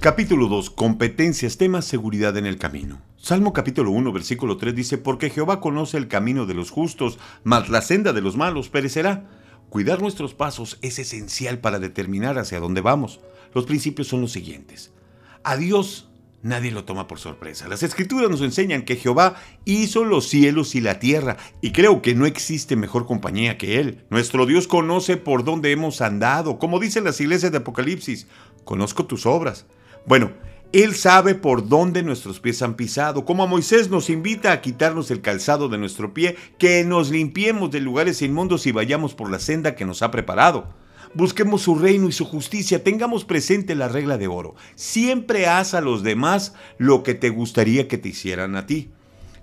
Capítulo 2. Competencias, temas, seguridad en el camino. Salmo capítulo 1, versículo 3 dice, Porque Jehová conoce el camino de los justos, mas la senda de los malos perecerá. Cuidar nuestros pasos es esencial para determinar hacia dónde vamos. Los principios son los siguientes. A Dios nadie lo toma por sorpresa. Las escrituras nos enseñan que Jehová hizo los cielos y la tierra, y creo que no existe mejor compañía que Él. Nuestro Dios conoce por dónde hemos andado, como dicen las iglesias de Apocalipsis. Conozco tus obras. Bueno, Él sabe por dónde nuestros pies han pisado, como a Moisés nos invita a quitarnos el calzado de nuestro pie, que nos limpiemos de lugares inmundos y vayamos por la senda que nos ha preparado. Busquemos su reino y su justicia, tengamos presente la regla de oro. Siempre haz a los demás lo que te gustaría que te hicieran a ti.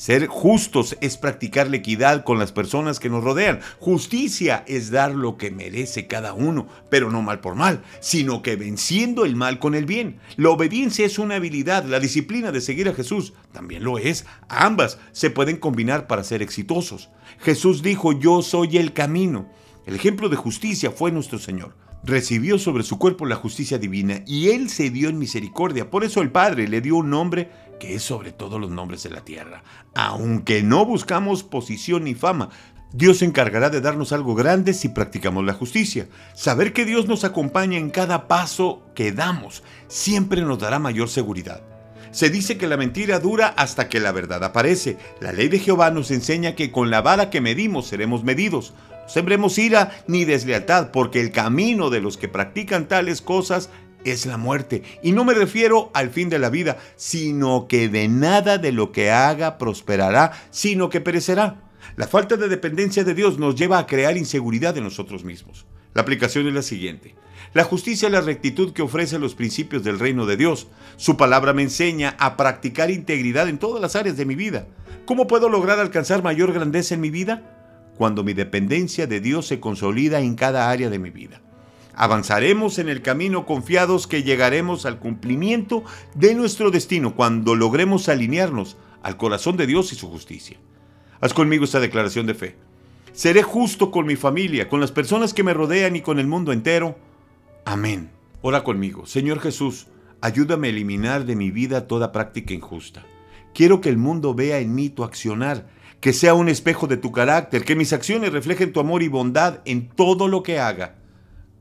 Ser justos es practicar la equidad con las personas que nos rodean. Justicia es dar lo que merece cada uno, pero no mal por mal, sino que venciendo el mal con el bien. La obediencia es una habilidad, la disciplina de seguir a Jesús también lo es. Ambas se pueden combinar para ser exitosos. Jesús dijo, yo soy el camino. El ejemplo de justicia fue nuestro Señor recibió sobre su cuerpo la justicia divina y él se dio en misericordia. Por eso el Padre le dio un nombre que es sobre todos los nombres de la tierra. Aunque no buscamos posición ni fama, Dios se encargará de darnos algo grande si practicamos la justicia. Saber que Dios nos acompaña en cada paso que damos siempre nos dará mayor seguridad. Se dice que la mentira dura hasta que la verdad aparece. La ley de Jehová nos enseña que con la vara que medimos seremos medidos. No sembremos ira ni deslealtad, porque el camino de los que practican tales cosas es la muerte. Y no me refiero al fin de la vida, sino que de nada de lo que haga prosperará, sino que perecerá. La falta de dependencia de Dios nos lleva a crear inseguridad en nosotros mismos. La aplicación es la siguiente. La justicia es la rectitud que ofrece los principios del reino de Dios. Su palabra me enseña a practicar integridad en todas las áreas de mi vida. ¿Cómo puedo lograr alcanzar mayor grandeza en mi vida? Cuando mi dependencia de Dios se consolida en cada área de mi vida. Avanzaremos en el camino confiados que llegaremos al cumplimiento de nuestro destino cuando logremos alinearnos al corazón de Dios y su justicia. Haz conmigo esta declaración de fe. Seré justo con mi familia, con las personas que me rodean y con el mundo entero. Amén. Ora conmigo. Señor Jesús, ayúdame a eliminar de mi vida toda práctica injusta. Quiero que el mundo vea en mí tu accionar, que sea un espejo de tu carácter, que mis acciones reflejen tu amor y bondad en todo lo que haga.